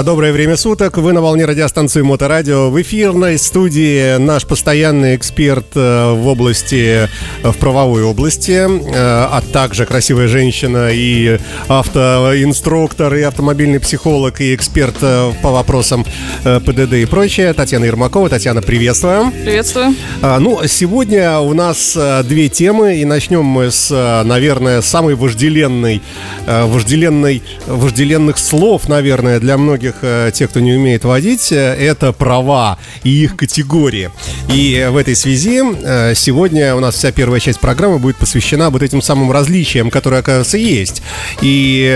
Доброе время суток. Вы на волне радиостанции Моторадио. В эфирной студии наш постоянный эксперт э, в области, э, в правовой области, э, а также красивая женщина и автоинструктор, и автомобильный психолог, и эксперт по вопросам ПДД и прочее. Татьяна Ермакова. Татьяна, приветствую. Приветствую. А, ну, сегодня у нас две темы, и начнем мы с, наверное, самой вожделенной, вожделенной, вожделенных слов, наверное, для многих многих э, тех, кто не умеет водить, э, это права и их категории. И в этой связи э, сегодня у нас вся первая часть программы будет посвящена вот этим самым различиям, которые, оказывается, есть. И,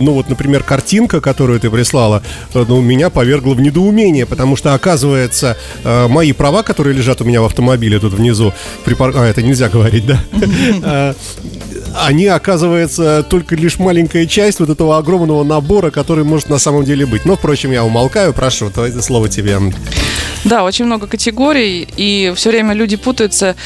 ну вот, например, картинка, которую ты прислала, ну, меня повергла в недоумение, потому что, оказывается, мои права, которые лежат у меня в автомобиле тут внизу, припар... а, это нельзя говорить, да? Они, оказывается, только лишь маленькая часть вот этого огромного набора, который может на самом деле быть. Но, впрочем, я умолкаю, прошу, то это слово тебе. Да, очень много категорий, и все время люди путаются,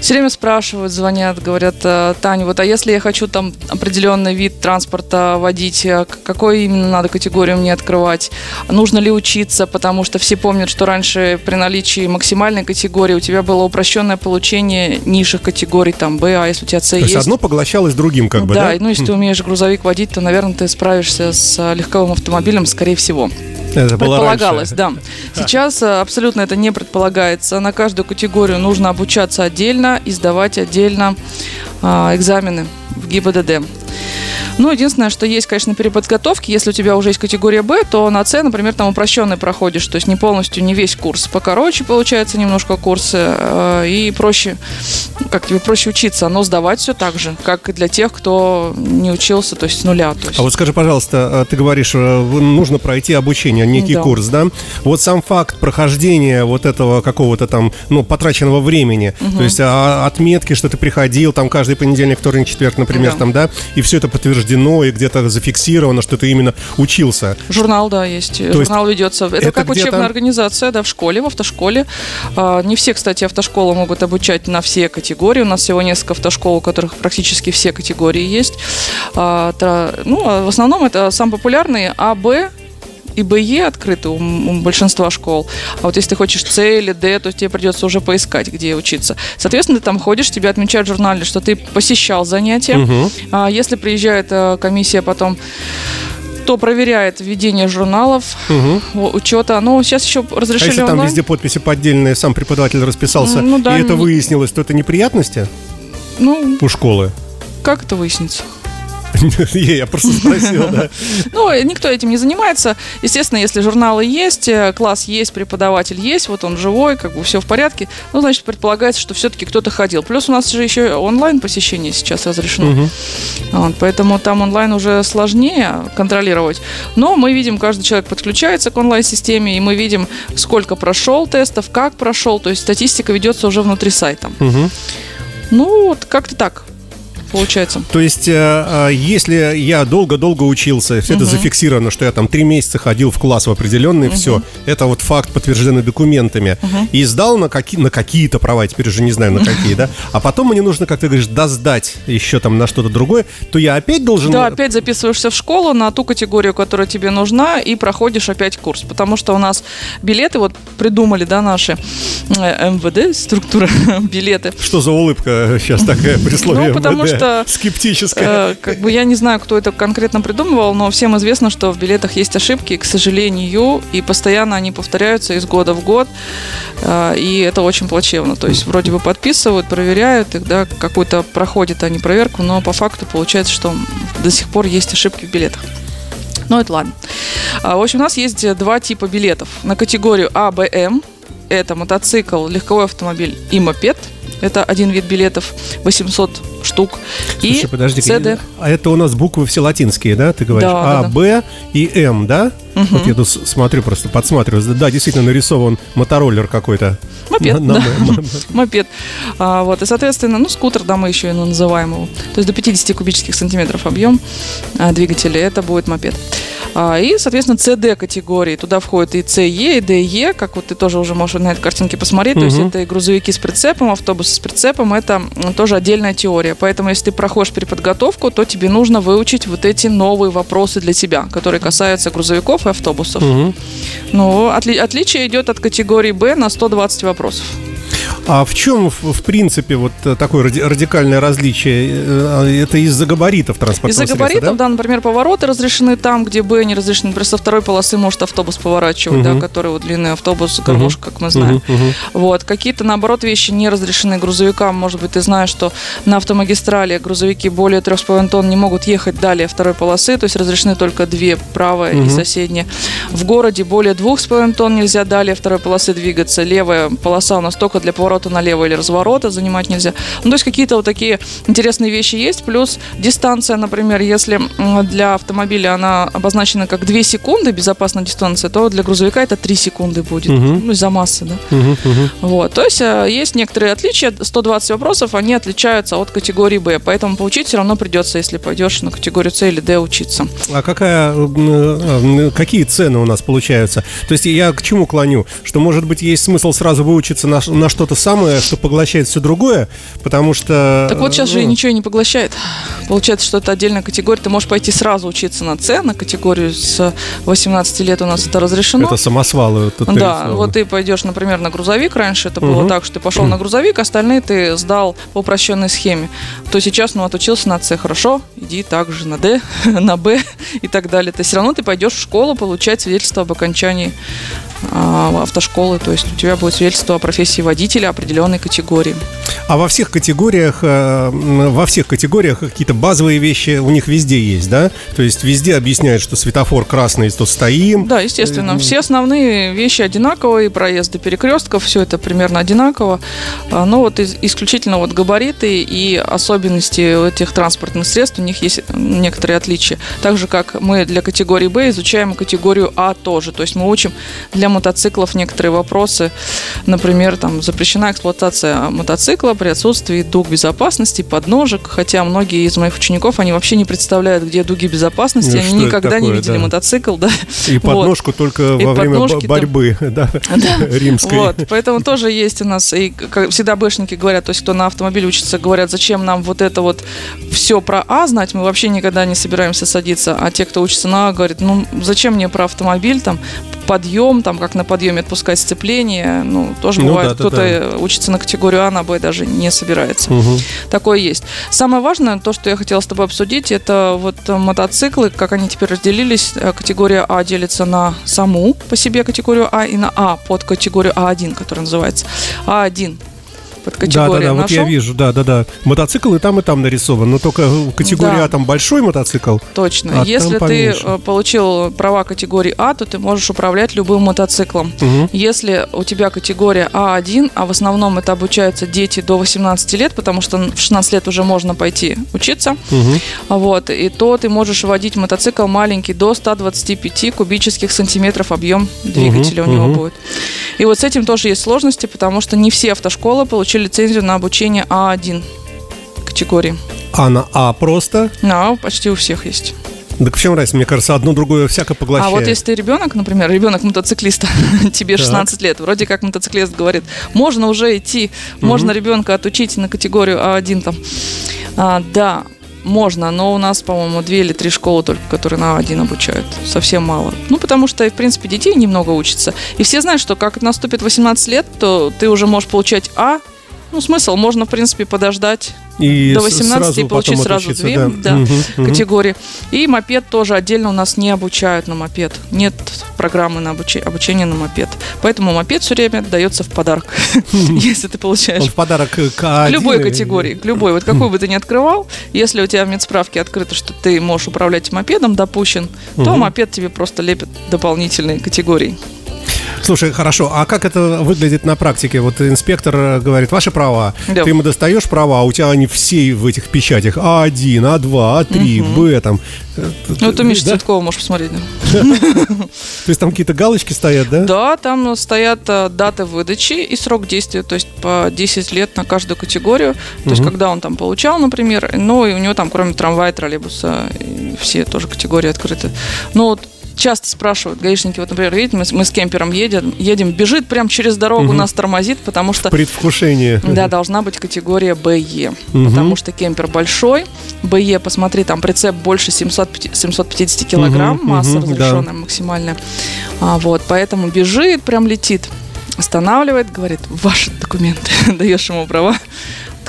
все время спрашивают, звонят, говорят, «Э, Таня, вот а если я хочу там определенный вид транспорта водить, э, какой именно надо категорию мне открывать? Нужно ли учиться, потому что все помнят, что раньше при наличии максимальной категории у тебя было упрощенное получение низших категорий, там, Б, а если у тебя С есть... То есть одно поглощалось другим, как бы, да? Да, ну если ты умеешь грузовик водить, то, наверное, ты справишься с легковым автомобилем, скорее всего. Это предполагалось, да. Сейчас э, абсолютно это не предполагается. На каждую категорию нужно обучаться отдельно и сдавать отдельно а, экзамены в ГИБДД. Ну, единственное, что есть, конечно, переподготовки. Если у тебя уже есть категория Б, то на С, например, там упрощенный проходишь, то есть не полностью, не весь курс. Покороче получается немножко курсы э, и проще, как тебе проще учиться, но сдавать все так же, как и для тех, кто не учился, то есть с нуля. То есть. А вот скажи, пожалуйста, э, ты говоришь, э, нужно пройти обучение, некий да. курс, да? Вот сам факт прохождения вот этого какого-то там, ну, потраченного времени, угу. то есть а, отметки, что ты приходил там каждый понедельник, вторник, четверг, например, да. там, да, и все это подтверждено подтверждено и где-то зафиксировано, что ты именно учился. Журнал, да, есть. То Журнал есть ведется. Это, это как учебная организация, да, в школе, в автошколе. А, не все, кстати, автошколы могут обучать на все категории. У нас всего несколько автошкол, у которых практически все категории есть. А, ну, а в основном это самый популярный А, Б, и БЕ открыты у, у большинства школ. А вот если ты хочешь С или Д, то тебе придется уже поискать, где учиться. Соответственно, ты там ходишь, тебе отмечают в журнале, что ты посещал занятия. Угу. А если приезжает а, комиссия потом кто проверяет введение журналов, угу. учета. Ну, сейчас еще разрешили А если там везде подписи поддельные, сам преподаватель расписался, ну, да, и это выяснилось, то это неприятности ну, у школы? Как это выяснится? Я просто спросил, да. Ну, никто этим не занимается. Естественно, если журналы есть, э, класс есть, преподаватель есть, вот он живой, как бы все в порядке, ну, значит, предполагается, что все-таки кто-то ходил. Плюс у нас же еще онлайн посещение сейчас разрешено. Вот, поэтому там онлайн уже сложнее контролировать. Но мы видим, каждый человек подключается к онлайн-системе, и мы видим, сколько прошел тестов, как прошел. То есть статистика ведется уже внутри сайта. Ну, вот как-то так получается. То есть, э, э, если я долго-долго учился, все угу. это зафиксировано, что я там три месяца ходил в класс в определенный, угу. все, это вот факт, подтвержденный документами, угу. и сдал на, какие, на какие-то права, теперь уже не знаю на какие, да, а потом мне нужно, как ты говоришь, досдать еще там на что-то другое, то я опять должен... Да, опять записываешься в школу на ту категорию, которая тебе нужна, и проходишь опять курс, потому что у нас билеты, вот придумали, да, наши э, МВД, структура билеты. Что за улыбка сейчас такая при слове Ну, потому что что... Скептическая. Э, как бы я не знаю, кто это конкретно придумывал, но всем известно, что в билетах есть ошибки, к сожалению, и постоянно они повторяются из года в год, э, и это очень плачевно. То есть вроде бы подписывают, проверяют их, да, какую-то проходят они проверку, но по факту получается, что до сих пор есть ошибки в билетах. Но это ладно. А, в общем, у нас есть два типа билетов. На категорию А, Б, М. Это мотоцикл, легковой автомобиль и мопед. Это один вид билетов, 800 штук. Слушай, и подожди, CD. а это у нас буквы все латинские, да? Ты говоришь да, А, да, Б и М, да? Угу. Вот я тут смотрю, просто подсматриваю. Да, действительно нарисован мотороллер какой-то. Мопед, на, да. Мопед. А, вот, и, соответственно, ну, скутер, да, мы еще и называем его. То есть до 50 кубических сантиметров объем а, двигателя, это будет мопед. А, и, соответственно, CD категории. Туда входит и CE, и DE, как вот ты тоже уже можешь на этой картинке посмотреть. Угу. То есть это и грузовики с прицепом, автобусы с прицепом. Это тоже отдельная теория. Поэтому, если ты проходишь переподготовку, то тебе нужно выучить вот эти новые вопросы для себя, которые касаются грузовиков и автобусов. Угу. Ну, отли- отличие идет от категории Б на 120 вопросов. А в чем, в принципе, вот э, такое радикальное различие? Э, это из-за габаритов транспортного Из-за габаритов, да? да, например, повороты разрешены там, где Б не разрешены. Например, со второй полосы может автобус поворачивать, угу. да, который вот длинный автобус, гармошка, угу. как мы знаем. Угу. Угу. Вот. Какие-то, наоборот, вещи не разрешены грузовикам. Может быть, ты знаешь, что на автомагистрали грузовики более 3,5 тонн не могут ехать далее второй полосы, то есть разрешены только две, правая угу. и соседняя. В городе более 2,5 тонн нельзя далее второй полосы двигаться. Левая полоса у нас только для поворота поворота налево или разворота занимать нельзя. Ну, то есть какие-то вот такие интересные вещи есть. Плюс дистанция, например, если для автомобиля она обозначена как 2 секунды, безопасная дистанция, то для грузовика это 3 секунды будет. Угу. Ну, из-за массы, да. Угу, угу. Вот. То есть э, есть некоторые отличия. 120 вопросов, они отличаются от категории Б. Поэтому поучить все равно придется, если пойдешь на категорию С или Д учиться. А какая, э, какие цены у нас получаются? То есть я к чему клоню? Что, может быть, есть смысл сразу выучиться на, на что-то самое, что поглощает все другое, потому что... Так вот сейчас ну... же ничего не поглощает. Получается, что это отдельная категория. Ты можешь пойти сразу учиться на С, на категорию с 18 лет у нас это разрешено. Это самосвалы. Тут да, вот ты пойдешь, например, на грузовик. Раньше это было угу. так, что ты пошел на грузовик, остальные ты сдал по упрощенной схеме. То сейчас, ну, отучился на С, хорошо, иди также на Д, на Б и так далее. То все равно ты пойдешь в школу получать свидетельство об окончании автошколы, то есть у тебя будет свидетельство о профессии водителя определенной категории. А во всех категориях, э, во всех категориях какие-то базовые вещи у них везде есть, да? То есть везде объясняют, что светофор красный, то стоим. Да, естественно. Все основные вещи одинаковые, проезды перекрестков, все это примерно одинаково. А, но вот исключительно вот габариты и особенности этих транспортных средств, у них есть некоторые отличия. Так же, как мы для категории Б изучаем категорию А тоже. То есть мы учим для мотоциклов некоторые вопросы. Например, там запрещена эксплуатация мотоцикла при отсутствии дуг безопасности, подножек. Хотя многие из моих учеников, они вообще не представляют, где дуги безопасности. Ну, они никогда такое, не видели да. мотоцикл. Да. И подножку вот. только и во время борьбы да, да. римской. Вот, поэтому тоже есть у нас, и как всегда бэшники говорят, то есть кто на автомобиле учится, говорят, зачем нам вот это вот все про А знать, мы вообще никогда не собираемся садиться. А те, кто учится на А, говорят, ну зачем мне про автомобиль, там, подъем, там, как на подъеме отпускать сцепление. Ну, тоже ну, бывает, да, кто-то да, да. учится на категорию А, на Б даже не собирается. Угу. Такое есть. Самое важное, то, что я хотела с тобой обсудить, это вот мотоциклы, как они теперь разделились. Э, категория А делится на саму по себе категорию А и на А под категорию А1, которая называется А1 под категорию. Да, да, да, вот я вижу, да, да, да. Мотоцикл и там, и там нарисован, но только категория да. А там большой мотоцикл. Точно. А Если ты э, получил права категории А, то ты можешь управлять любым мотоциклом. Угу. Если у тебя категория А1, а в основном это обучаются дети до 18 лет, потому что в 16 лет уже можно пойти учиться, угу. вот, и то ты можешь водить мотоцикл маленький до 125 кубических сантиметров объем двигателя угу. у него угу. будет. И вот с этим тоже есть сложности, потому что не все автошколы получили лицензию на обучение А1 категории. А на А просто? Да, почти у всех есть. Так в чем разница? Мне кажется, одно другое всяко поглощает. А вот если ты ребенок, например, ребенок мотоциклиста, тебе 16 так. лет, вроде как мотоциклист говорит, можно уже идти, угу. можно ребенка отучить на категорию А1 там. А, да, можно, но у нас, по-моему, две или три школы только, которые на один обучают. Совсем мало. Ну, потому что, в принципе, детей немного учатся. И все знают, что как наступит 18 лет, то ты уже можешь получать А, ну, смысл, можно, в принципе, подождать и до 18 и получить сразу две да. Да, угу, категории. И мопед тоже отдельно у нас не обучают на мопед. Нет программы на обуч... обучение на мопед. Поэтому мопед все время дается в подарок, если ты получаешь. В подарок к К любой категории, к любой. Вот какую бы ты ни открывал, если у тебя в медсправке открыто, что ты можешь управлять мопедом, допущен, то мопед тебе просто лепит дополнительные категории. Слушай, хорошо, а как это выглядит на практике? Вот инспектор э, говорит, ваши права. Да. Ты ему достаешь права, а у тебя они все в этих печатях. А1, А2, А3, угу. Б там. Ну, это Миша да? Цветкова можешь посмотреть. То есть там какие-то галочки стоят, да? Да, там стоят э, даты выдачи и срок действия, то есть по 10 лет на каждую категорию. То есть когда он там получал, например, ну и у него там кроме трамвая, троллейбуса, все тоже категории открыты. Ну вот часто спрашивают гаишники, вот, например, видите, мы, мы с кемпером едем, едем, бежит прямо через дорогу, угу. нас тормозит, потому что... Предвкушение. Да, должна быть категория БЕ, угу. потому что кемпер большой, БЕ, посмотри, там прицеп больше 700, 750 килограмм, угу, масса угу, разрешенная да. максимальная, а, вот, поэтому бежит, прям летит, останавливает, говорит, ваши документы, даешь ему права,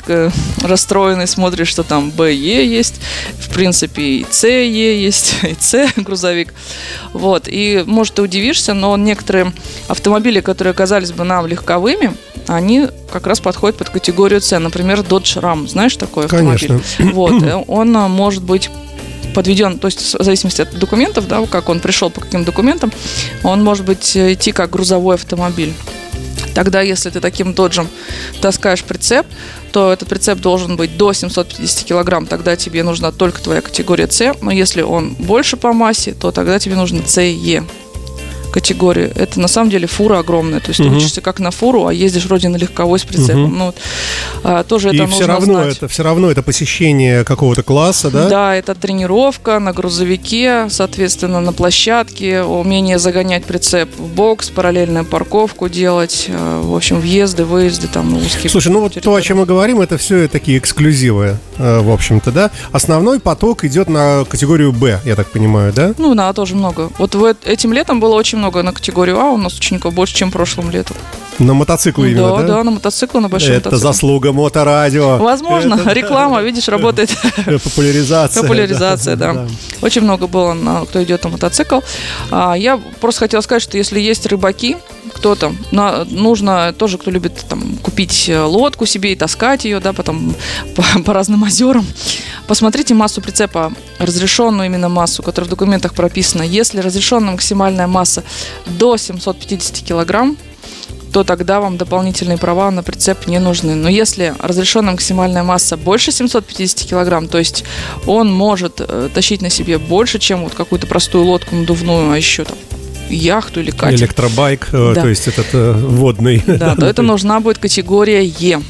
немножко расстроенный, смотришь, что там БЕ есть, в принципе и СЕ есть, и С грузовик. Вот. И, может, ты удивишься, но некоторые автомобили, которые оказались бы нам легковыми, они как раз подходят под категорию С. Например, Dodge Ram. Знаешь такой автомобиль? Конечно. Вот. Он а, может быть подведен, то есть в зависимости от документов, да, как он пришел, по каким документам, он может быть э, идти как грузовой автомобиль. Тогда, если ты таким доджем таскаешь прицеп, то этот прицеп должен быть до 750 килограмм, тогда тебе нужна только твоя категория С, но если он больше по массе, то тогда тебе и Е категории. Это на самом деле фура огромная. То есть угу. ты учишься как на фуру, а ездишь вроде на легковой с прицепом. Угу. Ну, вот, а, тоже и это все равно знать. это все равно это посещение какого-то класса, да? Да, это тренировка на грузовике, соответственно, на площадке, умение загонять прицеп в бокс, параллельную парковку делать, а, в общем, въезды, выезды там на узкие. Слушай, ну вот то, о чем мы говорим, это все такие эксклюзивы, э, в общем-то, да? Основной поток идет на категорию Б, я так понимаю, да? Ну, да, тоже много. Вот этим летом было очень много много на категорию А, у нас учеников больше, чем прошлым летом. На мотоциклы именно, да? Да, да, на мотоциклы, на большом Это мотоцикл. заслуга моторадио. Возможно, Это, реклама, видишь, работает. Популяризация. Популяризация, да. да. Очень много было, на, кто идет на мотоцикл. А, я просто хотела сказать, что если есть рыбаки, кто-то, на, нужно тоже, кто любит там купить лодку себе и таскать ее, да, потом по, по разным озерам, посмотрите массу прицепа, разрешенную именно массу, которая в документах прописана. Если разрешенная максимальная масса до 750 килограмм, то тогда вам дополнительные права на прицеп не нужны. Но если разрешенная максимальная масса больше 750 килограмм, то есть он может э, тащить на себе больше, чем вот какую-то простую лодку надувную, а еще там яхту или катер. Электробайк, э, да. то есть этот э, водный. Да, то это нужна будет категория Е.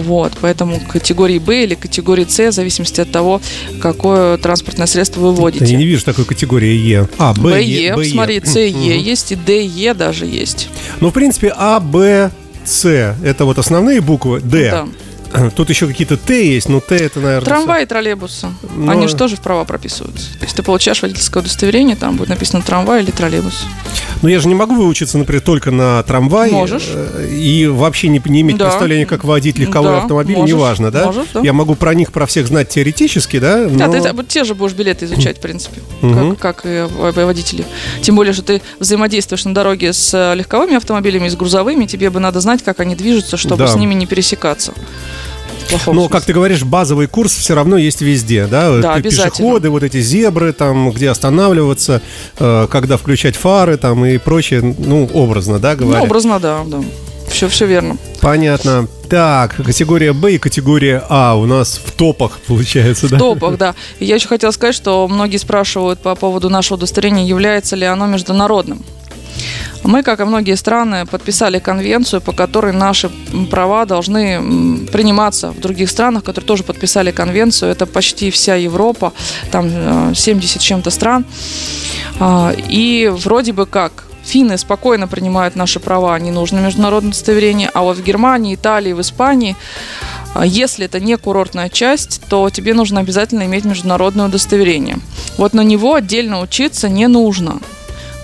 Вот, поэтому категории Б или категории С, в зависимости от того, какое транспортное средство вы водите. Я не вижу такой категории Е. А, Б, Е, Б, смотри, С, Е есть и Д, Е даже есть. Ну, в принципе, А, Б, С – это вот основные буквы, Д. Да. Тут еще какие-то Т есть, но Т это, наверное... Трамвай и троллейбусы. Но... Они же тоже в права прописываются. То есть ты получаешь водительское удостоверение, там будет написано трамвай или троллейбус. Но я же не могу выучиться, например, только на трамвае. Можешь. Э, и вообще не, не иметь да. представления, как водить легковой да, автомобиль, можешь, неважно, да? Можешь, да? Я могу про них, про всех знать теоретически, да? Но... Да, ты те же будешь билеты изучать, в принципе, как, как и водители. Тем более, что ты взаимодействуешь на дороге с легковыми автомобилями, с грузовыми, тебе бы надо знать, как они движутся, чтобы да. с ними не пересекаться. Но, как ты говоришь, базовый курс все равно есть везде, да? Да, Пешеходы, вот эти зебры, там, где останавливаться, э, когда включать фары, там, и прочее, ну, образно, да, говоря? Ну, образно, да, да. Все, все верно. Понятно. Так, категория Б и категория А у нас в топах, получается, да? В топах, да. И я еще хотела сказать, что многие спрашивают по поводу нашего удостоверения, является ли оно международным. Мы, как и многие страны, подписали конвенцию, по которой наши права должны приниматься в других странах, которые тоже подписали конвенцию. Это почти вся Европа, там 70 э, чем-то стран. А, и вроде бы как Финны спокойно принимают наши права, не нужно международное удостоверение, а вот в Германии, Италии, в Испании а, если это не курортная часть, то тебе нужно обязательно иметь международное удостоверение. Вот на него отдельно учиться не нужно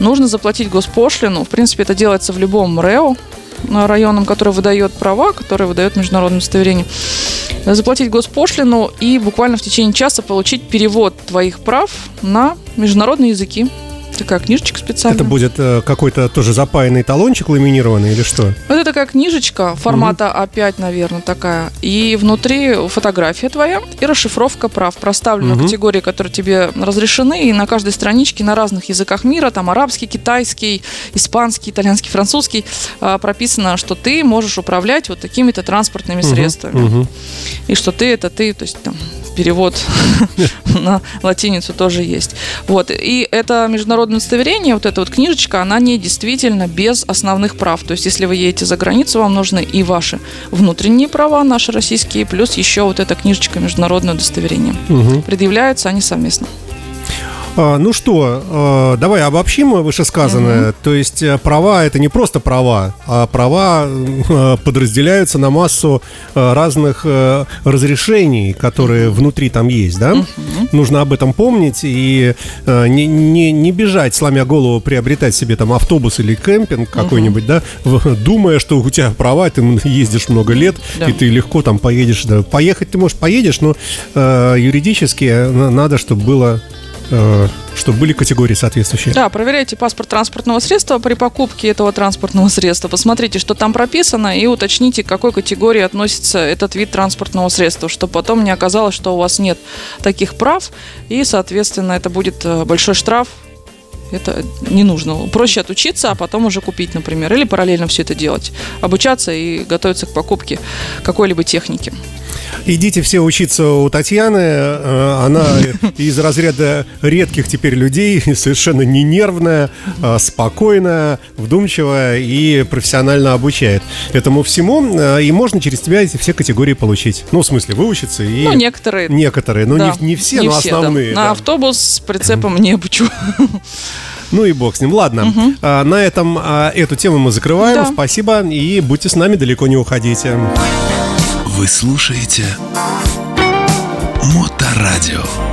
нужно заплатить госпошлину. В принципе, это делается в любом РЭО, районом, который выдает права, который выдает международное удостоверение, заплатить госпошлину и буквально в течение часа получить перевод твоих прав на международные языки такая книжечка специальная. Это будет э, какой-то тоже запаянный талончик ламинированный или что? Это такая книжечка формата угу. А5, наверное, такая. И внутри фотография твоя и расшифровка прав. Проставлены угу. категории, которые тебе разрешены. И на каждой страничке на разных языках мира, там арабский, китайский, испанский, итальянский, французский, э, прописано, что ты можешь управлять вот такими-то транспортными угу. средствами. Угу. И что ты это ты, то есть там перевод на латиницу тоже есть. Вот. И это международное удостоверение, вот эта вот книжечка, она не действительно без основных прав. То есть, если вы едете за границу, вам нужны и ваши внутренние права, наши российские, плюс еще вот эта книжечка международное удостоверение. Угу. Предъявляются они совместно. А, ну что, а, давай обобщим вышесказанное. Угу. То есть э, права это не просто права, а права э, подразделяются на массу э, разных разрешений, которые внутри там есть, да? Угу. Нужно об этом помнить и не, не, не бежать, сломя голову, приобретать себе там автобус или кемпинг какой-нибудь, угу. да, думая, что у тебя права, ты ездишь много лет, да. и ты легко там поедешь. Да. Поехать ты, может, поедешь, но юридически надо, чтобы было чтобы были категории соответствующие. Да, проверяйте паспорт транспортного средства при покупке этого транспортного средства. Посмотрите, что там прописано, и уточните, к какой категории относится этот вид транспортного средства, чтобы потом не оказалось, что у вас нет таких прав, и, соответственно, это будет э, большой штраф это не нужно. Проще отучиться, а потом уже купить, например, или параллельно все это делать. Обучаться и готовиться к покупке какой-либо техники. Идите все учиться у Татьяны. Э, она из разряда редких теперь людей, совершенно не нервная, а спокойная, вдумчивая и профессионально обучает этому всему. Э, и можно через тебя эти все категории получить. Ну, в смысле, выучиться и... Ну, некоторые. Некоторые, но да. не, не все, не но все, основные. Да. На автобус с прицепом не обучу. Ну и бог с ним. Ладно, угу. а, на этом а, эту тему мы закрываем. Да. Спасибо и будьте с нами, далеко не уходите. Вы слушаете Моторадио.